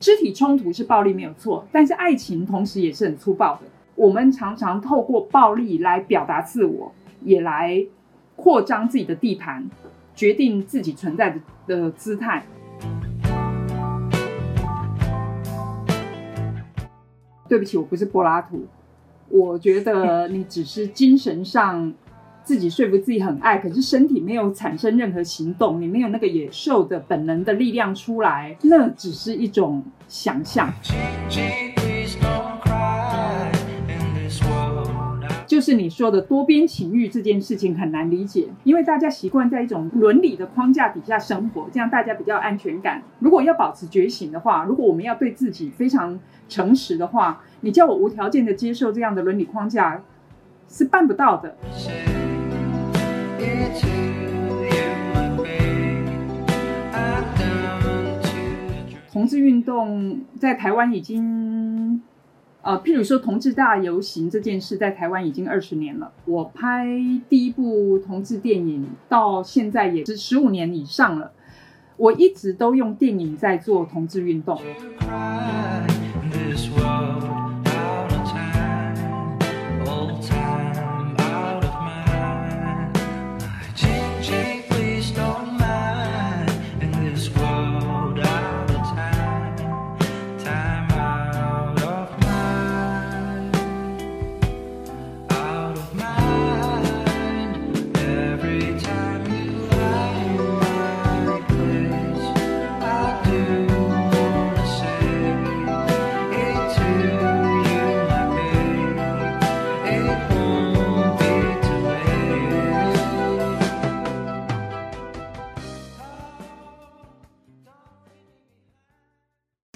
肢体冲突是暴力没有错，但是爱情同时也是很粗暴的。我们常常透过暴力来表达自我，也来扩张自己的地盘，决定自己存在的的姿态。对不起，我不是柏拉图。我觉得你只是精神上自己说服自己很爱，可是身体没有产生任何行动，你没有那个野兽的本能的力量出来，那只是一种想象。就是你说的多边情欲这件事情很难理解，因为大家习惯在一种伦理的框架底下生活，这样大家比较安全感。如果要保持觉醒的话，如果我们要对自己非常诚实的话，你叫我无条件的接受这样的伦理框架是办不到的。同志运动在台湾已经，呃，譬如说同志大游行这件事，在台湾已经二十年了。我拍第一部同志电影到现在也是十五年以上了。我一直都用电影在做同志运动。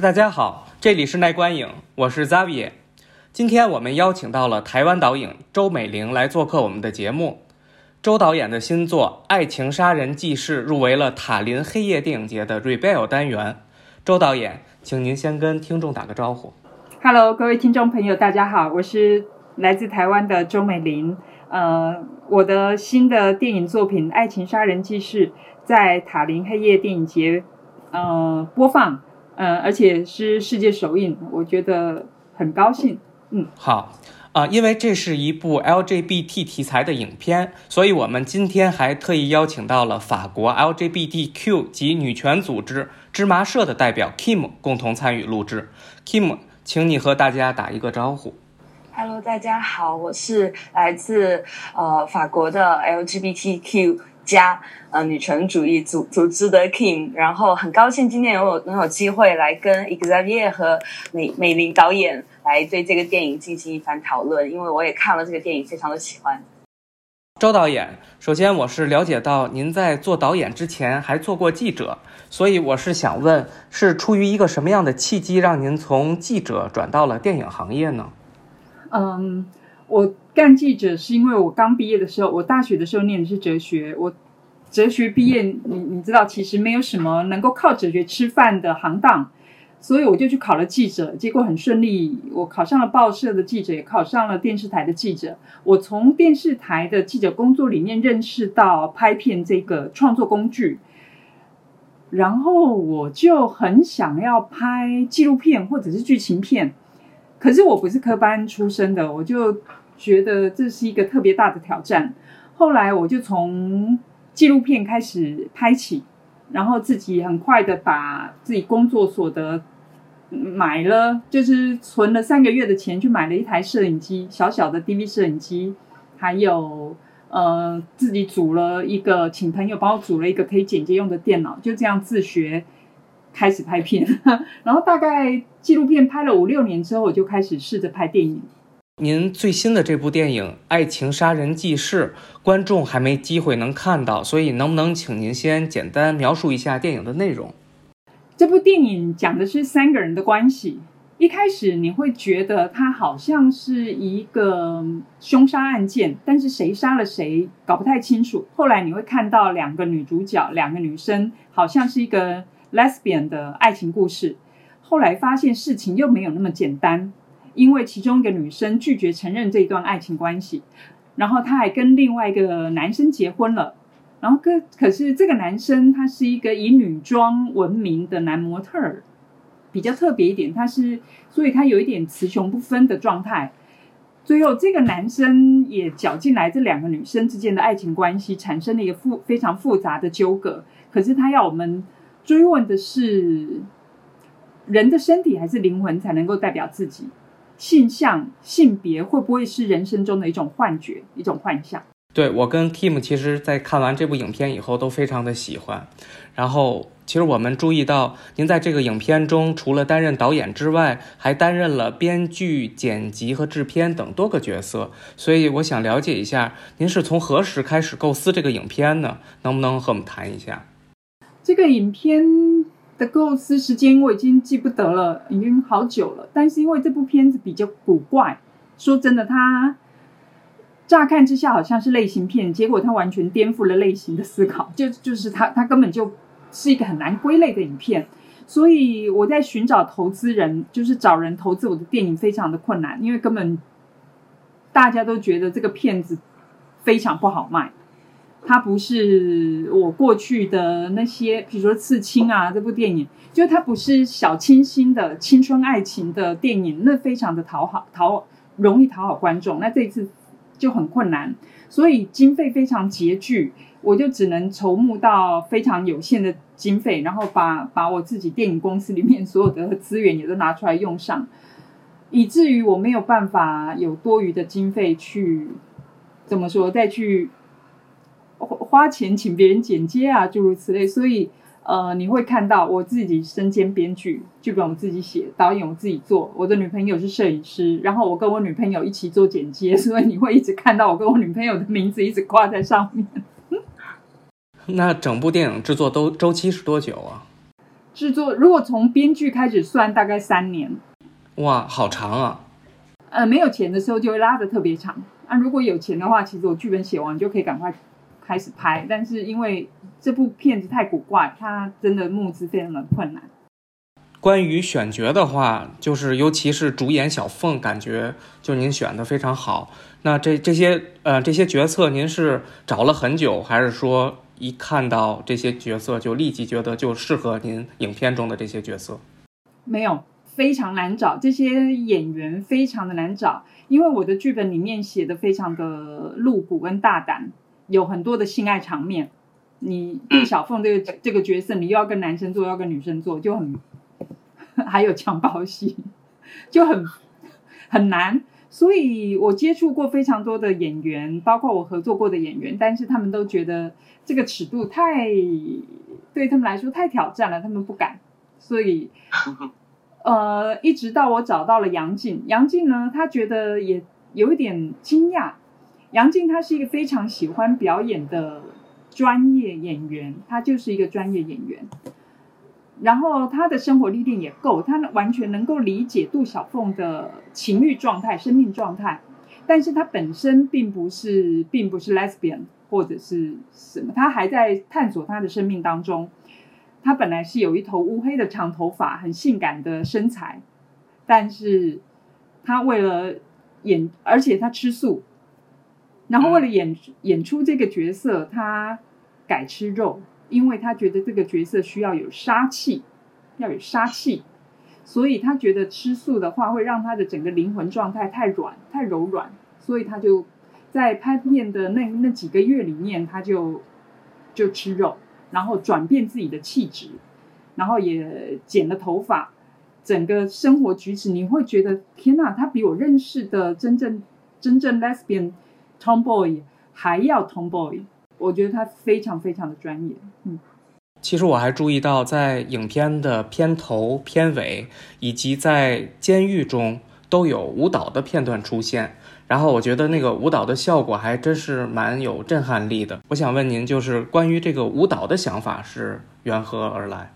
大家好，这里是奈观影，我是 Zavie。今天我们邀请到了台湾导演周美玲来做客我们的节目。周导演的新作《爱情杀人记事》入围了塔林黑夜电影节的 Rebel 单元。周导演，请您先跟听众打个招呼。Hello，各位听众朋友，大家好，我是来自台湾的周美玲。呃，我的新的电影作品《爱情杀人记事》在塔林黑夜电影节呃播放，呃，而且是世界首映，我觉得很高兴。嗯好，啊、因为这是一部 LGBT 题材的影片，所以我们今天还特意邀请到了法国 LGBTQ 及女权组织芝麻社的代表 Kim 共同参与录制。Kim，请你和大家打一个招呼。Hello，大家好，我是来自呃法国的 LGBTQ 加呃女权主义组组织的 Kim，然后很高兴今天有能有机会来跟 Xavier 和美美玲导演来对这个电影进行一番讨论，因为我也看了这个电影，非常的喜欢。周导演，首先我是了解到您在做导演之前还做过记者，所以我是想问，是出于一个什么样的契机让您从记者转到了电影行业呢？嗯，我干记者是因为我刚毕业的时候，我大学的时候念的是哲学，我哲学毕业，你你知道，其实没有什么能够靠哲学吃饭的行当，所以我就去考了记者，结果很顺利，我考上了报社的记者，也考上了电视台的记者。我从电视台的记者工作里面认识到拍片这个创作工具。然后我就很想要拍纪录片或者是剧情片，可是我不是科班出身的，我就觉得这是一个特别大的挑战。后来我就从纪录片开始拍起，然后自己很快的把自己工作所得买了，就是存了三个月的钱去买了一台摄影机，小小的 DV 摄影机，还有呃自己组了一个，请朋友帮我组了一个可以剪接用的电脑，就这样自学开始拍片。然后大概纪录片拍了五六年之后，我就开始试着拍电影。您最新的这部电影《爱情杀人记事》，观众还没机会能看到，所以能不能请您先简单描述一下电影的内容？这部电影讲的是三个人的关系。一开始你会觉得它好像是一个凶杀案件，但是谁杀了谁搞不太清楚。后来你会看到两个女主角，两个女生，好像是一个 lesbian 的爱情故事。后来发现事情又没有那么简单，因为其中一个女生拒绝承认这一段爱情关系。然后他还跟另外一个男生结婚了，然后可可是这个男生他是一个以女装闻名的男模特儿，比较特别一点，他是所以他有一点雌雄不分的状态。最后，这个男生也搅进来这两个女生之间的爱情关系，产生了一个复非常复杂的纠葛。可是他要我们追问的是，人的身体还是灵魂才能够代表自己？性向、性别会不会是人生中的一种幻觉、一种幻象？对我跟 Kim 其实，在看完这部影片以后都非常的喜欢。然后，其实我们注意到，您在这个影片中除了担任导演之外，还担任了编剧、剪辑和制片等多个角色。所以，我想了解一下，您是从何时开始构思这个影片呢？能不能和我们谈一下？这个影片的构思时间我已经记不得了，已经好久了。但是因为这部片子比较古怪，说真的，它乍看之下好像是类型片，结果它完全颠覆了类型的思考，就就是它它根本就是一个很难归类的影片。所以我在寻找投资人，就是找人投资我的电影，非常的困难，因为根本大家都觉得这个片子非常不好卖。它不是我过去的那些，比如说《刺青》啊，这部电影，就它不是小清新的青春爱情的电影，那非常的讨好讨容易讨好观众。那这一次就很困难，所以经费非常拮据，我就只能筹募到非常有限的经费，然后把把我自己电影公司里面所有的资源也都拿出来用上，以至于我没有办法有多余的经费去怎么说再去。花钱请别人剪接啊，诸如此类，所以呃，你会看到我自己身兼编剧，剧本我自己写，导演我自己做，我的女朋友是摄影师，然后我跟我女朋友一起做剪接，所以你会一直看到我跟我女朋友的名字一直挂在上面。那整部电影制作都周期是多久啊？制作如果从编剧开始算，大概三年。哇，好长啊！呃，没有钱的时候就会拉的特别长啊。如果有钱的话，其实我剧本写完就可以赶快。开始拍，但是因为这部片子太古怪，它真的募资非常的困难。关于选角的话，就是尤其是主演小凤，感觉就您选的非常好。那这这些呃这些角色，您是找了很久，还是说一看到这些角色就立即觉得就适合您影片中的这些角色？没有，非常难找，这些演员非常的难找，因为我的剧本里面写的非常的露骨跟大胆。有很多的性爱场面，你杜小凤这个这个角色，你又要跟男生做，要跟女生做，就很 还有强暴戏，就很很难。所以我接触过非常多的演员，包括我合作过的演员，但是他们都觉得这个尺度太对他们来说太挑战了，他们不敢。所以 呃，一直到我找到了杨静，杨静呢，她觉得也有一点惊讶。杨静她是一个非常喜欢表演的专业演员，她就是一个专业演员。然后她的生活历练也够，她完全能够理解杜小凤的情欲状态、生命状态。但是她本身并不是，并不是 lesbian 或者是什么，她还在探索她的生命当中。她本来是有一头乌黑的长头发，很性感的身材，但是她为了演，而且她吃素。然后为了演演出这个角色，他改吃肉，因为他觉得这个角色需要有杀气，要有杀气，所以他觉得吃素的话会让他的整个灵魂状态太软、太柔软，所以他就在拍片的那那几个月里面，他就就吃肉，然后转变自己的气质，然后也剪了头发，整个生活举止你会觉得天哪，他比我认识的真正真正 lesbian。Tomboy 还要 Tomboy，我觉得他非常非常的专业。嗯，其实我还注意到，在影片的片头、片尾以及在监狱中都有舞蹈的片段出现，然后我觉得那个舞蹈的效果还真是蛮有震撼力的。我想问您，就是关于这个舞蹈的想法是缘何而来？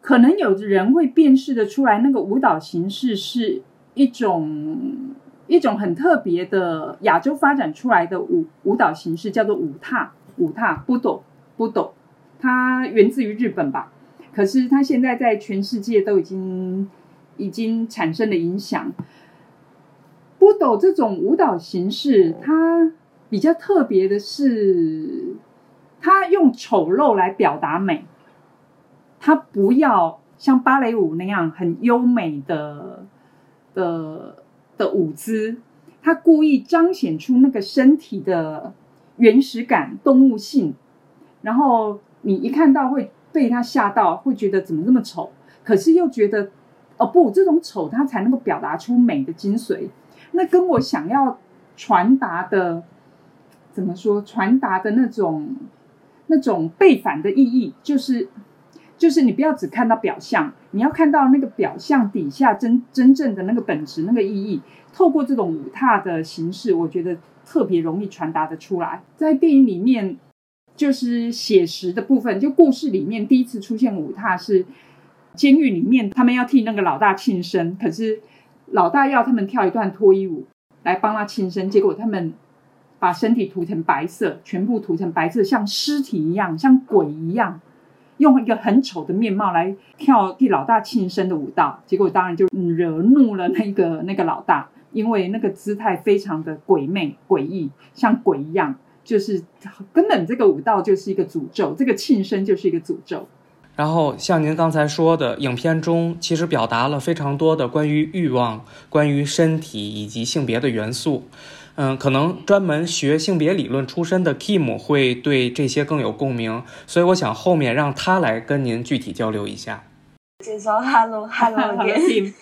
可能有的人会辨识的出来，那个舞蹈形式是一种。一种很特别的亚洲发展出来的舞舞蹈形式叫做舞踏，舞踏不斗不斗，它源自于日本吧？可是它现在在全世界都已经已经产生了影响。波斗这种舞蹈形式，它比较特别的是，它用丑陋来表达美，它不要像芭蕾舞那样很优美的的的舞姿，他故意彰显出那个身体的原始感、动物性，然后你一看到会被他吓到，会觉得怎么这么丑，可是又觉得哦不，这种丑他才能够表达出美的精髓。那跟我想要传达的怎么说？传达的那种那种背反的意义，就是就是你不要只看到表象，你要看到那个表象底下真真正的那个本质、那个意义。透过这种舞踏的形式，我觉得特别容易传达的出来。在电影里面，就是写实的部分，就故事里面第一次出现舞踏是监狱里面，他们要替那个老大庆生，可是。老大要他们跳一段脱衣舞来帮他庆生，结果他们把身体涂成白色，全部涂成白色，像尸体一样，像鬼一样，用一个很丑的面貌来跳替老大庆生的舞蹈。结果当然就惹怒了那个那个老大，因为那个姿态非常的鬼魅诡异，像鬼一样，就是根本这个舞蹈就是一个诅咒，这个庆生就是一个诅咒。然后像您刚才说的，影片中其实表达了非常多的关于欲望、关于身体以及性别的元素。嗯，可能专门学性别理论出身的 Kim 会对这些更有共鸣，所以我想后面让他来跟您具体交流一下。介绍 Hello Hello again。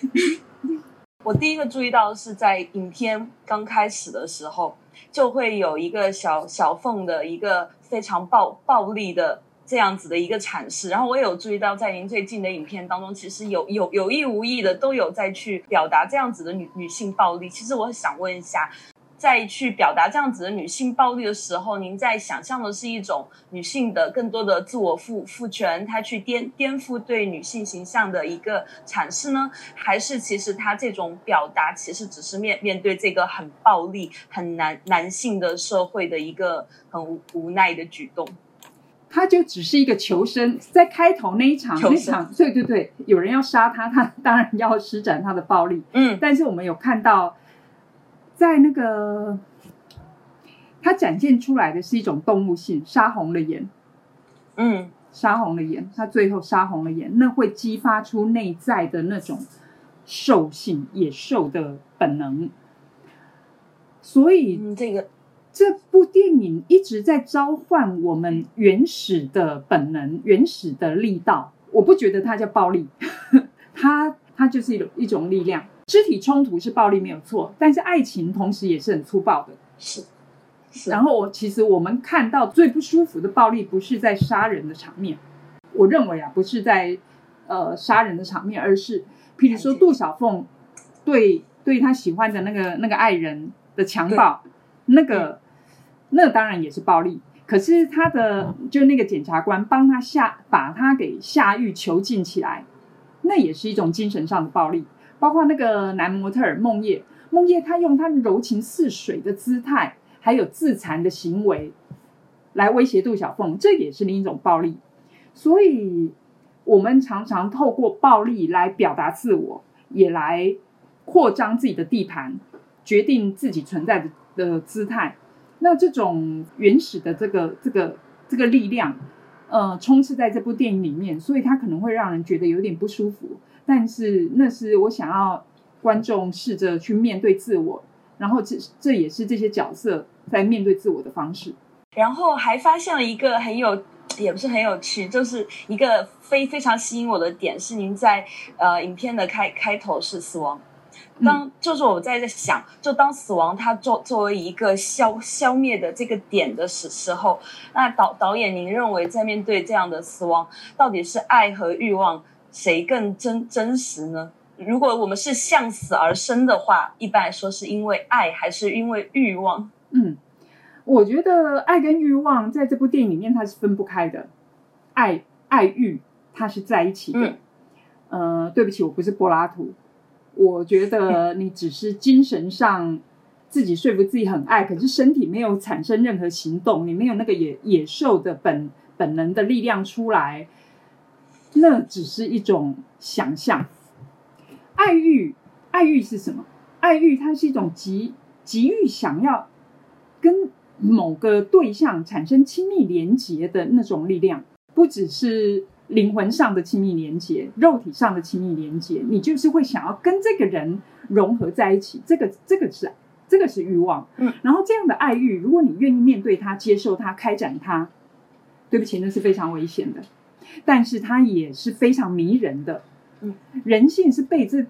我第一个注意到是在影片刚开始的时候，就会有一个小小缝的一个非常暴暴力的。这样子的一个阐释，然后我也有注意到，在您最近的影片当中，其实有有有意无意的都有在去表达这样子的女女性暴力。其实我想问一下，在去表达这样子的女性暴力的时候，您在想象的是一种女性的更多的自我赋赋权，她去颠颠覆对女性形象的一个阐释呢，还是其实她这种表达其实只是面面对这个很暴力、很男男性的社会的一个很无无奈的举动？他就只是一个求生，在开头那一场，那场，对对对，有人要杀他，他当然要施展他的暴力。嗯，但是我们有看到，在那个他展现出来的是一种动物性，杀红了眼。嗯，杀红了眼，他最后杀红了眼，那会激发出内在的那种兽性、野兽的本能。所以，嗯，这个。这部电影一直在召唤我们原始的本能、原始的力道。我不觉得它叫暴力，它它就是一种一种力量。肢体冲突是暴力没有错，但是爱情同时也是很粗暴的。是。是然后我其实我们看到最不舒服的暴力，不是在杀人的场面。我认为啊，不是在呃杀人的场面，而是譬如说杜小凤对对他喜欢的那个那个爱人的强暴，那个。那当然也是暴力，可是他的就那个检察官帮他下把他给下狱囚禁起来，那也是一种精神上的暴力。包括那个男模特儿梦叶，梦叶他用他柔情似水的姿态，还有自残的行为来威胁杜小凤，这也是另一种暴力。所以，我们常常透过暴力来表达自我，也来扩张自己的地盘，决定自己存在的的姿态。那这种原始的这个这个这个力量，呃，充斥在这部电影里面，所以它可能会让人觉得有点不舒服。但是那是我想要观众试着去面对自我，然后这这也是这些角色在面对自我的方式。然后还发现了一个很有，也不是很有趣，就是一个非非常吸引我的点是，您在呃影片的开开头是死亡。当就是我在在想，就当死亡它作作为一个消消灭的这个点的时时候，那导导演，您认为在面对这样的死亡，到底是爱和欲望谁更真真实呢？如果我们是向死而生的话，一般来说是因为爱还是因为欲望？嗯，我觉得爱跟欲望在这部电影里面它是分不开的，爱爱欲它是在一起的。嗯，呃，对不起，我不是柏拉图。我觉得 你只是精神上自己说服自己很爱，可是身体没有产生任何行动，你没有那个野野兽的本本能的力量出来，那只是一种想象。爱欲，爱欲是什么？爱欲它是一种急急于想要跟某个对象产生亲密连结的那种力量，不只是灵魂上的亲密连结，肉体上的亲密连结，你就是会想要跟这个人融合在一起。这个这个是这个是欲望，嗯，然后这样的爱欲，如果你愿意面对它、接受它、开展它，对不起，那是非常危险的，但是它也是非常迷人的。嗯，人性是被这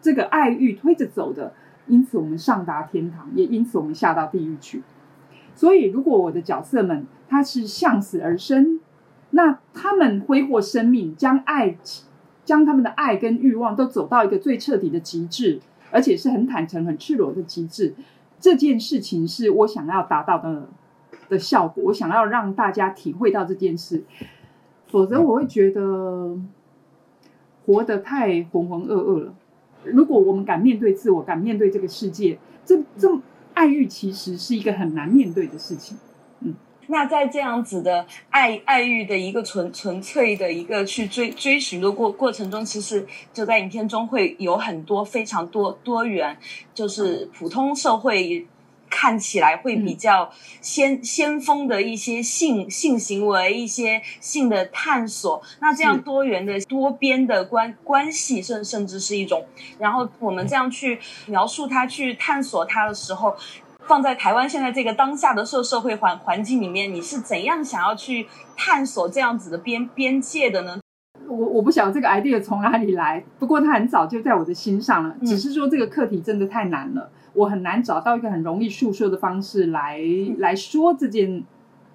这个爱欲推着走的，因此我们上达天堂，也因此我们下到地狱去。所以，如果我的角色们他是向死而生，那他们挥霍生命，将爱、将他们的爱跟欲望都走到一个最彻底的极致，而且是很坦诚、很赤裸的极致。这件事情是我想要达到的的效果，我想要让大家体会到这件事，否则我会觉得活得太浑浑噩噩了。如果我们敢面对自我，敢面对这个世界，这这爱欲其实是一个很难面对的事情。嗯那在这样子的爱爱欲的一个纯纯粹的一个去追追寻的过过程中，其实就在影片中会有很多非常多多元，就是普通社会看起来会比较先先锋的一些性性行为、一些性的探索。那这样多元的多边的关关系，甚甚至是一种，然后我们这样去描述它、去探索它的时候。放在台湾现在这个当下的社社会环环境里面，你是怎样想要去探索这样子的边边界的呢？我我不晓得这个 idea 从哪里来，不过它很早就在我的心上了。嗯只是说这个课题真的太难了，我很难找到一个很容易诉说的方式来来说这件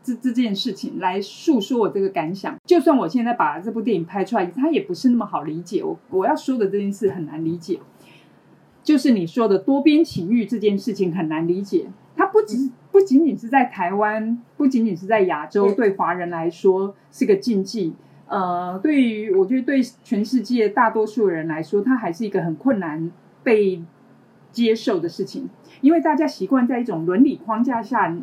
这这件事情，来诉说我这个感想。就算我现在把这部电影拍出来，它也不是那么好理解。我我要说的这件事很难理解，就是你说的多边情欲这件事情很难理解。它不只不仅仅是在台湾，不仅仅是在亚洲，嗯对华人来说是个禁忌。呃，对于我觉得对全世界大多数人来说，它还是一个很困难被接受的事情，因为大家习惯在一种伦理框架下、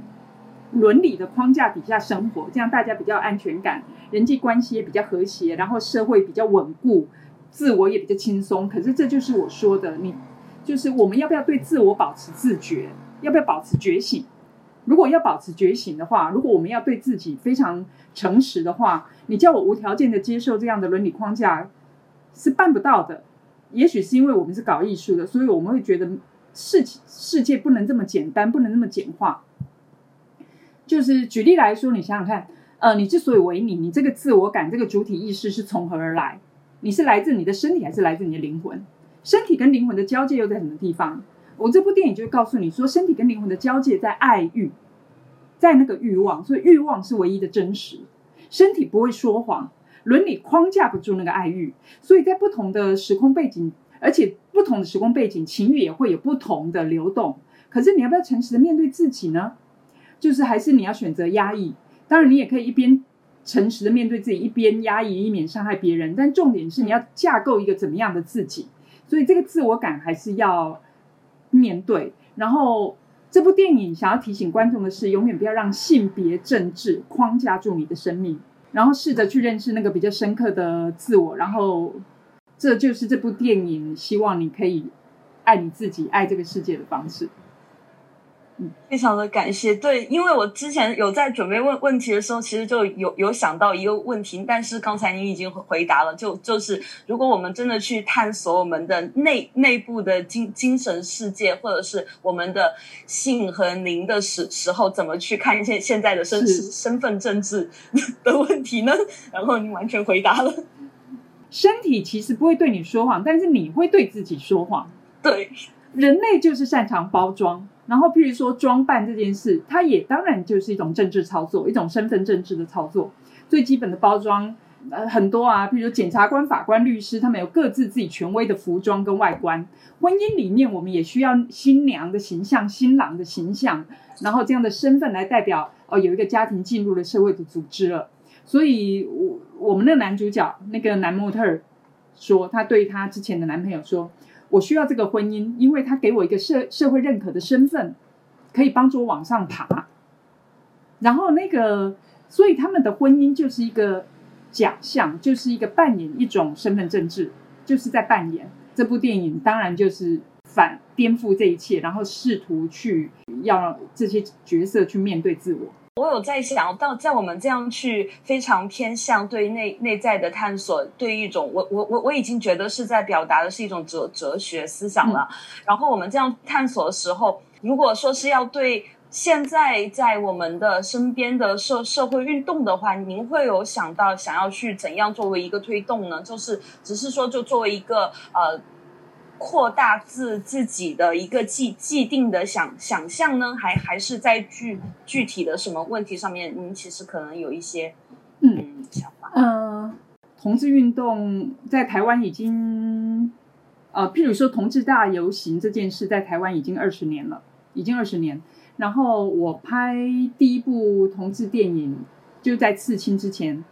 伦理的框架底下生活，这样大家比较安全感，人际关系也比较和谐，然后社会比较稳固，自我也比较轻松。可是这就是我说的，你就是我们要不要对自我保持自觉，要不要保持觉醒？如果要保持觉醒的话，如果我们要对自己非常诚实的话，你叫我无条件的接受这样的伦理框架是办不到的。也许是因为我们是搞艺术的，所以我们会觉得世世界不能这么简单，不能那么简化。就是举例来说，你想想看，呃，你之所以为你，你这个自我感、这个主体意识是从何而来？你是来自你的身体，还是来自你的灵魂？身体跟灵魂的交界又在什么地方？我这部电影就告诉你说，身体跟灵魂的交界在爱欲，在那个欲望，所以欲望是唯一的真实。身体不会说谎，伦理框架不住那个爱欲，所以在不同的时空背景，而且不同的时空背景，情欲也会有不同的流动。可是你要不要诚实的面对自己呢？就是还是你要选择压抑？当然，你也可以一边诚实的面对自己，一边压抑，以免伤害别人。但重点是你要架构一个怎么样的自己，所以这个自我感还是要面对。然后这部电影想要提醒观众的是，永远不要让性别政治框架住你的生命，然后试着去认识那个比较深刻的自我。然后这就是这部电影希望你可以爱你自己、爱这个世界的方式。非常的感谢，对，因为我之前有在准备问问题的时候，其实就有有想到一个问题，但是刚才您已经回答了，就就是如果我们真的去探索我们的内内部的精精神世界，或者是我们的性和灵的时时候，怎么去看现现在的身身份政治的问题呢？然后您完全回答了，身体其实不会对你说谎，但是你会对自己说谎。对，人类就是擅长包装，然后譬如说装扮这件事，它也当然就是一种政治操作，一种身份政治的操作。最基本的包装，呃，很多啊，譬如检察官、法官、律师，他们有各自自己权威的服装跟外观。婚姻里面，我们也需要新娘的形象、新郎的形象，然后这样的身份来代表哦，有一个家庭进入了社会的组织了。所以，我我们那个男主角那个男模特儿说，他对他之前的男朋友说。我需要这个婚姻，因为他给我一个社社会认可的身份，可以帮助我往上爬。然后那个，所以他们的婚姻就是一个假象，就是一个扮演一种身份政治，就是在扮演。这部电影当然就是反颠覆这一切，然后试图去要让这些角色去面对自我。我有在想到，在我们这样去非常偏向对内内在的探索，对一种我我我我已经觉得是在表达的是一种哲哲学思想了。然后我们这样探索的时候，如果说是要对现在在我们的身边的社社会运动的话，您会有想到想要去怎样作为一个推动呢？就是只是说就作为一个呃。扩大自自己的一个既既定的想想象呢，还还是在具具体的什么问题上面，您其实可能有一些嗯想法。嗯，同志运动在台湾已经，呃，譬如说同志大游行这件事，在台湾已经二十年了，已经二十年。然后我拍第一部同志电影，就在刺青之前，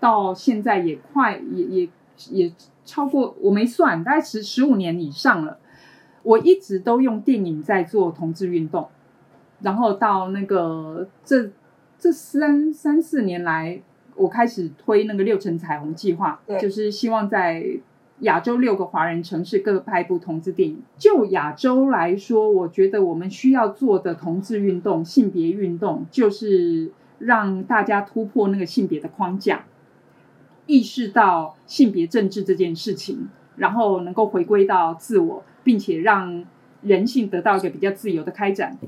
到现在也快也也也。超过我没算，大概十十五年以上了。我一直都用电影在做同志运动，然后到那个这这三三四年来，我开始推那个六层彩虹计划，就是希望在亚洲六个华人城市各拍一部同志电影。就亚洲来说，我觉得我们需要做的同志运动、性别运动，就是让大家突破那个性别的框架。意识到性别政治这件事情，然后能够回归到自我，并且让人性得到一个比较自由的开展。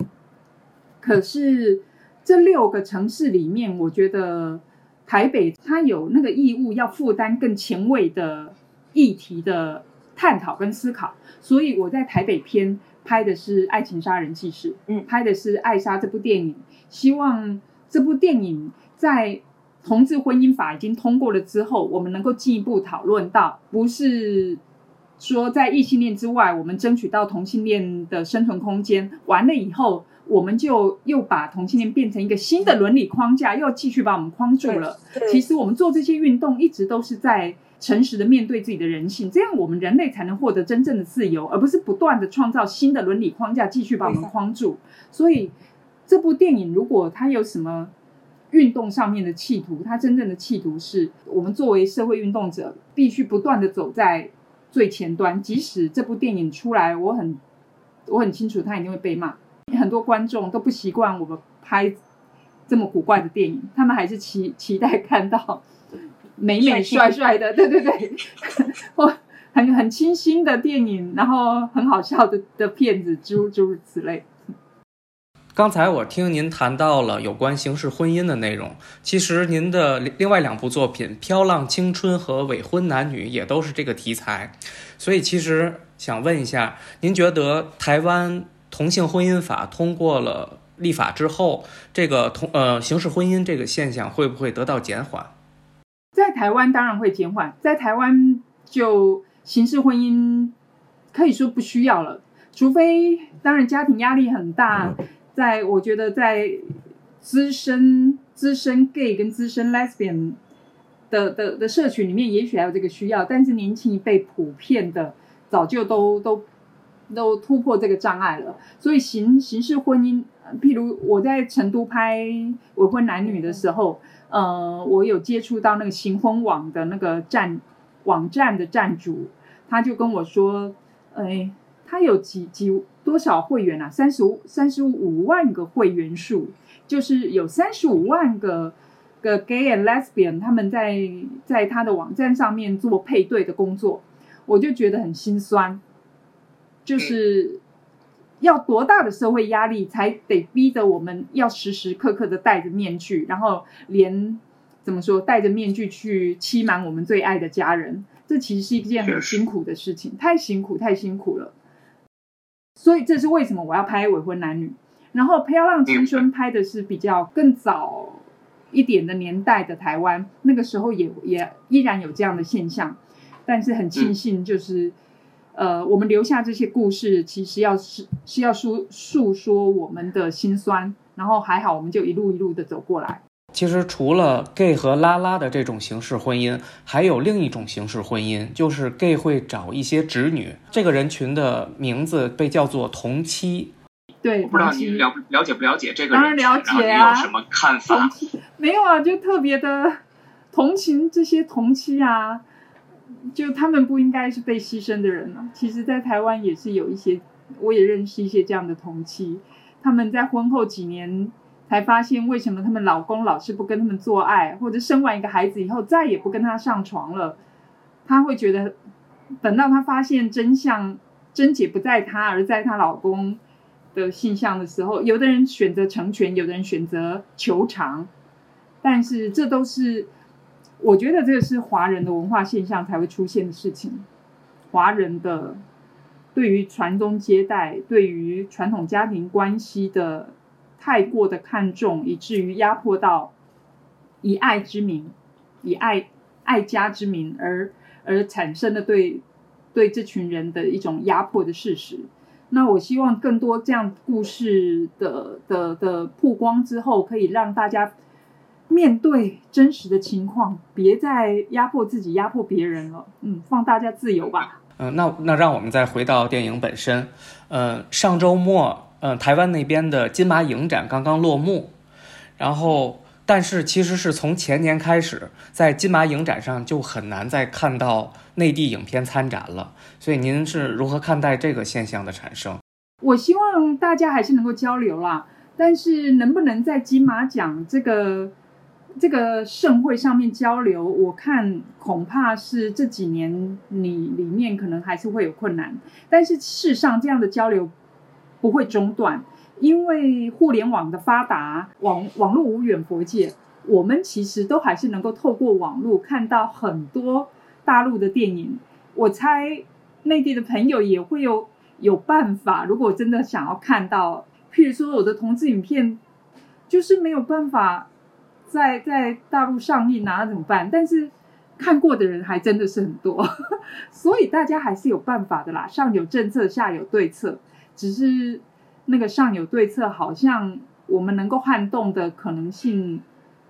可是这六个城市里面，我觉得台北它有那个义务要负担更前卫的议题的探讨跟思考，所以我在台北篇拍的是《爱情杀人记事》，嗯，拍的是《爱莎》这部电影，希望这部电影在。同志婚姻法已经通过了之后，我们能够进一步讨论到，不是说在异性恋之外，我们争取到同性恋的生存空间。完了以后，我们就又把同性恋变成一个新的伦理框架，又继续把我们框住了。其实我们做这些运动，一直都是在诚实的面对自己的人性，这样我们人类才能获得真正的自由，而不是不断的创造新的伦理框架，继续把我们框住。所以，这部电影如果它有什么？运动上面的企图，他真正的企图是我们作为社会运动者，必须不断的走在最前端。即使这部电影出来，我很我很清楚，他一定会被骂。很多观众都不习惯我们拍这么古怪的电影，他们还是期期待看到美美帅帅的，对 对对，或很很清新的电影，然后很好笑的的片子，诸诸如此类。刚才我听您谈到了有关形式婚姻的内容，其实您的另外两部作品《飘浪青春》和《伪婚男女》也都是这个题材，所以其实想问一下，您觉得台湾同性婚姻法通过了立法之后，这个同呃形式婚姻这个现象会不会得到减缓？在台湾当然会减缓，在台湾就形式婚姻可以说不需要了，除非当然家庭压力很大。在我觉得，在资深资深 gay 跟资深 lesbian 的的的社群里面，也许还有这个需要，但是年轻一辈普遍的早就都都都突破这个障碍了。所以形形式婚姻，譬如我在成都拍未婚男女的时候，呃，我有接触到那个行婚网的那个站网站的站主，他就跟我说，哎。他有几几多少会员啊？三十五三十五万个会员数，就是有三十五万个个 gay and lesbian，他们在在他的网站上面做配对的工作，我就觉得很心酸。就是要多大的社会压力，才得逼着我们要时时刻刻的戴着面具，然后连怎么说戴着面具去欺瞒我们最爱的家人？这其实是一件很辛苦的事情，太辛苦，太辛苦了。所以这是为什么我要拍未婚男女，然后《飘浪青春》拍的是比较更早一点的年代的台湾，那个时候也也依然有这样的现象，但是很庆幸就是，呃，我们留下这些故事，其实要是是要诉诉说我们的辛酸，然后还好我们就一路一路的走过来。其实除了 gay 和拉拉的这种形式婚姻，还有另一种形式婚姻，就是 gay 会找一些侄女，这个人群的名字被叫做同妻。对，不知道你了了解不了解这个人？当然了解啊。有什么看法？没有啊，就特别的同情这些同妻啊。就他们不应该是被牺牲的人啊。其实，在台湾也是有一些，我也认识一些这样的同妻，他们在婚后几年才发现，为什么他们老公老是不跟他们做爱，或者生完一个孩子以后再也不跟他上床了。她会觉得，等到她发现真相，症结不在她，而在她老公的性向的时候，有的人选择成全，有的人选择求偿，但是这都是，我觉得这个是华人的文化现象才会出现的事情。华人的对于传宗接代，对于传统家庭关系的太过的看重，以至于压迫到以爱之名，以爱爱家之名而而产生的对对这群人的一种压迫的事实。那我希望更多这样故事的的的曝光之后，可以让大家面对真实的情况，别再压迫自己、压迫别人了。嗯，放大家自由吧。嗯、那那让我们再回到电影本身。呃，上周末，呃，台湾那边的金马影展刚刚落幕，然后，但是其实是从前年开始，在金马影展上就很难再看到内地影片参展了。所以您是如何看待这个现象的产生？我希望大家还是能够交流啦，但是能不能在金马奖这个这个盛会上面交流，我看恐怕是这几年你里面可能还是会有困难。但是事实上，这样的交流不会中断，因为互联网的发达，网网络无远佛界，我们其实都还是能够透过网络看到很多大陆的电影。我猜内地的朋友也会有有办法，如果真的想要看到，譬如说我的同志影片，就是没有办法在在大陆上映啊，那怎么办？但是看过的人还真的是很多，所以大家还是有办法的啦。上有政策，下有对策，只是那个上有对策，好像我们能够撼动的可能性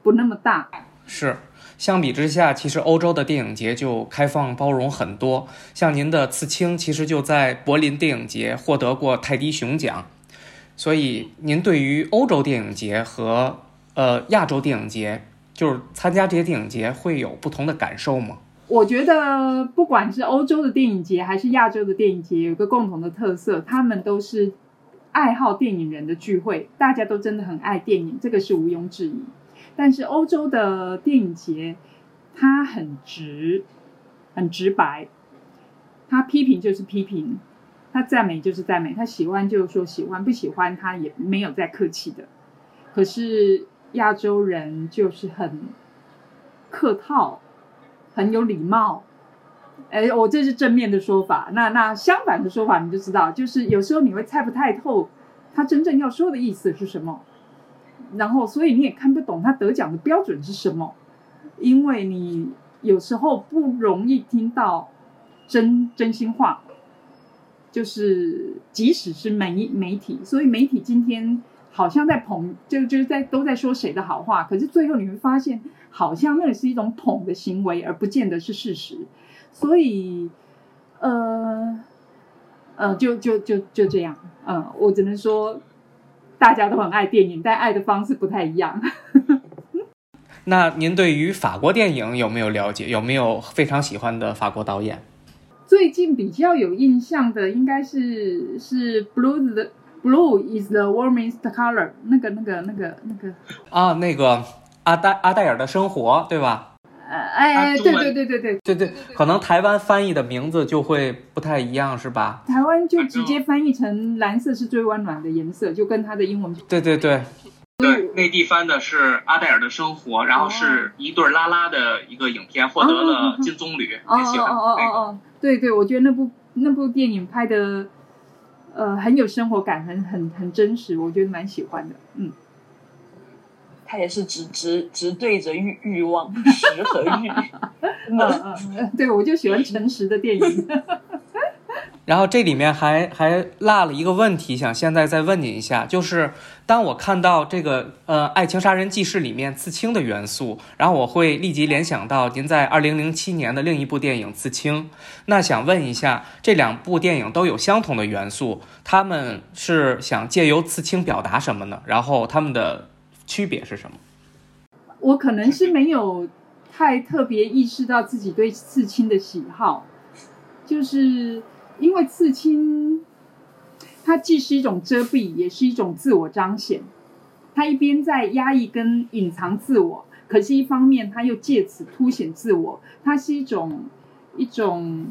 不那么大。是，相比之下，其实欧洲的电影节就开放包容很多。像您的《刺青》，其实就在柏林电影节获得过泰迪熊奖。所以，您对于欧洲电影节和呃亚洲电影节，就是参加这些电影节，会有不同的感受吗？我觉得不管是欧洲的电影节还是亚洲的电影节，有个共同的特色，他们都是爱好电影人的聚会，大家都真的很爱电影，这个是毋庸置疑。但是欧洲的电影节，它很直，很直白，他批评就是批评，他赞美就是赞美，他喜欢就是说喜欢，不喜欢他也没有再客气的。可是亚洲人就是很客套，很有礼貌。哎，我这是正面的说法。那那相反的说法，你就知道，就是有时候你会猜不太透他真正要说的意思是什么，然后所以你也看不懂他得奖的标准是什么，因为你有时候不容易听到真真心话。就是即使是媒媒体，所以媒体今天好像在捧，就就是在都在说谁的好话，可是最后你会发现，好像那是一种捧的行为，而不见得是事实。所以，呃，呃，就就就就这样，嗯、我只能说，大家都很爱电影，但爱的方式不太一样。那您对于法国电影有没有了解？有没有非常喜欢的法国导演？最近比较有印象的应该是是 Blue the Blue is the warmest color，那个那个那个那个，啊，那个阿黛阿黛尔的生活，对吧？呃，哎对对对对对，对对，可能台湾翻译的名字就会不太一样，是吧？台湾就直接翻译成蓝色是最温暖的颜色，就跟它的英文对对对，对，内地翻的是阿黛尔的生活，然后是一对拉拉的一个影片，获得了金棕榈，哦很喜欢哦哦。哦哦，对对，我觉得那部那部电影拍的呃很有生活感，很很很真实，我觉得蛮喜欢的。嗯，他也是直直直对着欲欲望，食和欲。嗯嗯，对我就喜欢诚实的电影。然后这里面还还落了一个问题，想现在再问您一下，就是当我看到这个呃《爱情杀人记事》里面刺青的元素，然后我会立即联想到您在二零零七年的另一部电影《刺青》。那想问一下，这两部电影都有相同的元素，他们是想借由刺青表达什么呢？然后他们的区别是什么？我可能是没有太特别意识到自己对刺青的喜好，就是因为刺青，它既是一种遮蔽，也是一种自我彰显。它一边在压抑跟隐藏自我，可是一方面它又借此凸显自我。它是一种一种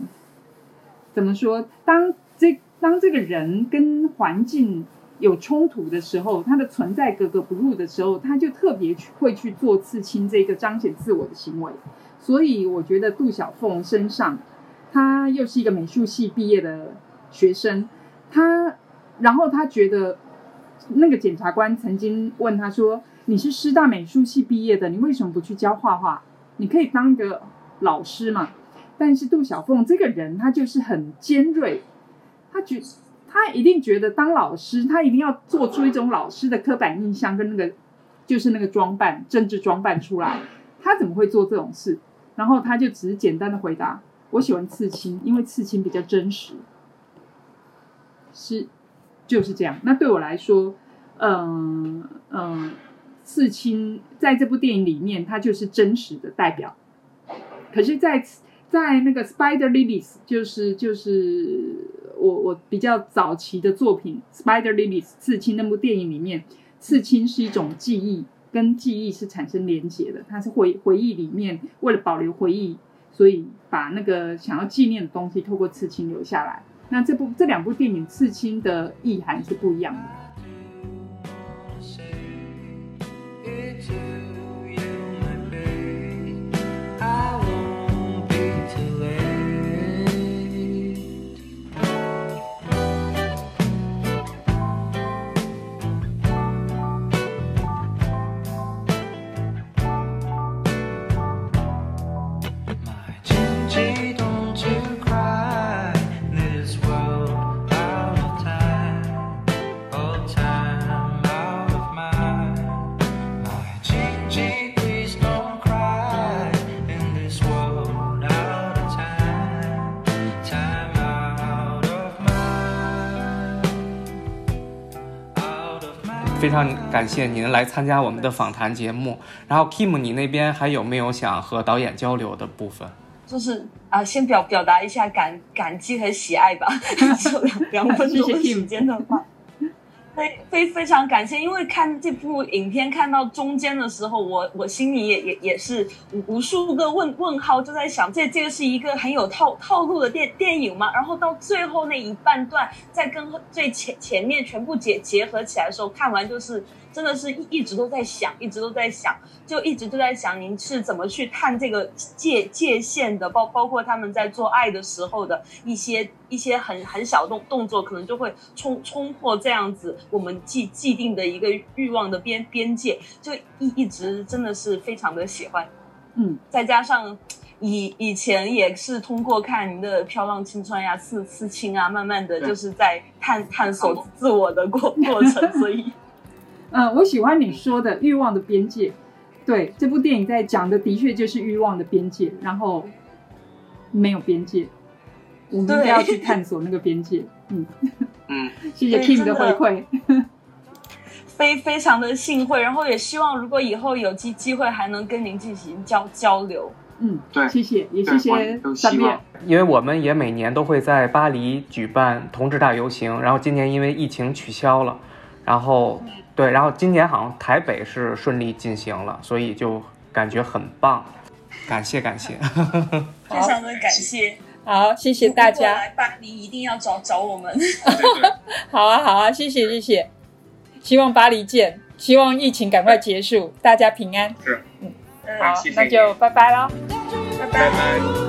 怎么说？当这当这个人跟环境有冲突的时候，他的存在格格不入的时候，他就特别去会去做刺青这个彰显自我的行为。所以我觉得杜小凤身上，她又是一个美术系毕业的学生，她然后她觉得那个检察官曾经问她说：“你是师大美术系毕业的，你为什么不去教画画？你可以当个老师嘛。”但是杜小凤这个人，她就是很尖锐，她觉他一定觉得当老师，他一定要做出一种老师的刻板印象跟那个就是那个装扮、政治装扮出来。他怎么会做这种事？然后他就只是简单的回答：“我喜欢刺青，因为刺青比较真实。”是，就是这样。那对我来说，嗯嗯，刺青在这部电影里面，它就是真实的代表。可是在，在那个《Spider Lilies》，就是就是我我比较早期的作品《Spider Lilies》刺青那部电影里面，刺青是一种记忆，跟记忆是产生连结的。它是回回忆里面为了保留回忆，所以把那个想要纪念的东西透过刺青留下来。那这部这两部电影刺青的意涵是不一样的。非常感谢您来参加我们的访谈节目。然后 Kim，你那边还有没有想和导演交流的部分？就是啊，先表表达一下感感激和喜爱吧，就两两分钟的时间的话，非非非常感谢，因为看这部影片看到中间的时候，我我心里也也也是无无数个问问号，就在想这这个是一个很有套套路的电电影吗？然后到最后那一半段，再跟最前前面全部结结合起来的时候，看完就是真的是一一直都在想，一直都在想，就一直都在想您是怎么去探这个界界限的，包包括他们在做爱的时候的一些一些很很小动动作，可能就会冲冲破这样子我们既既定的一个欲望的边边界，就一一直真的是非常的喜欢。嗯，再加上以以前也是通过看您的《飘浪青春》呀、刺刺青啊，慢慢的就是在探探索自我的过过程，所以嗯，我喜欢你说的欲望的边界。对，这部电影在讲的的确就是欲望的边界，然后没有边界，我们应该要去探索那个边界。嗯，嗯，谢谢对 Kim 的回馈。非非常的幸会，然后也希望如果以后有机机会还能跟您进行交交流。嗯，对谢谢，也谢谢我都希望。因为我们也每年都会在巴黎举办同志大游行，然后今年因为疫情取消了，然后对，然后今年好像台北是顺利进行了，所以就感觉很棒，感谢感谢。非常的感谢好，谢谢大家。来巴黎一定要找找我们。好啊，好啊，谢谢，谢谢。希望巴黎见，希望疫情赶快结束，大家平安。是，嗯好谢谢，那就拜拜喽。拜拜拜。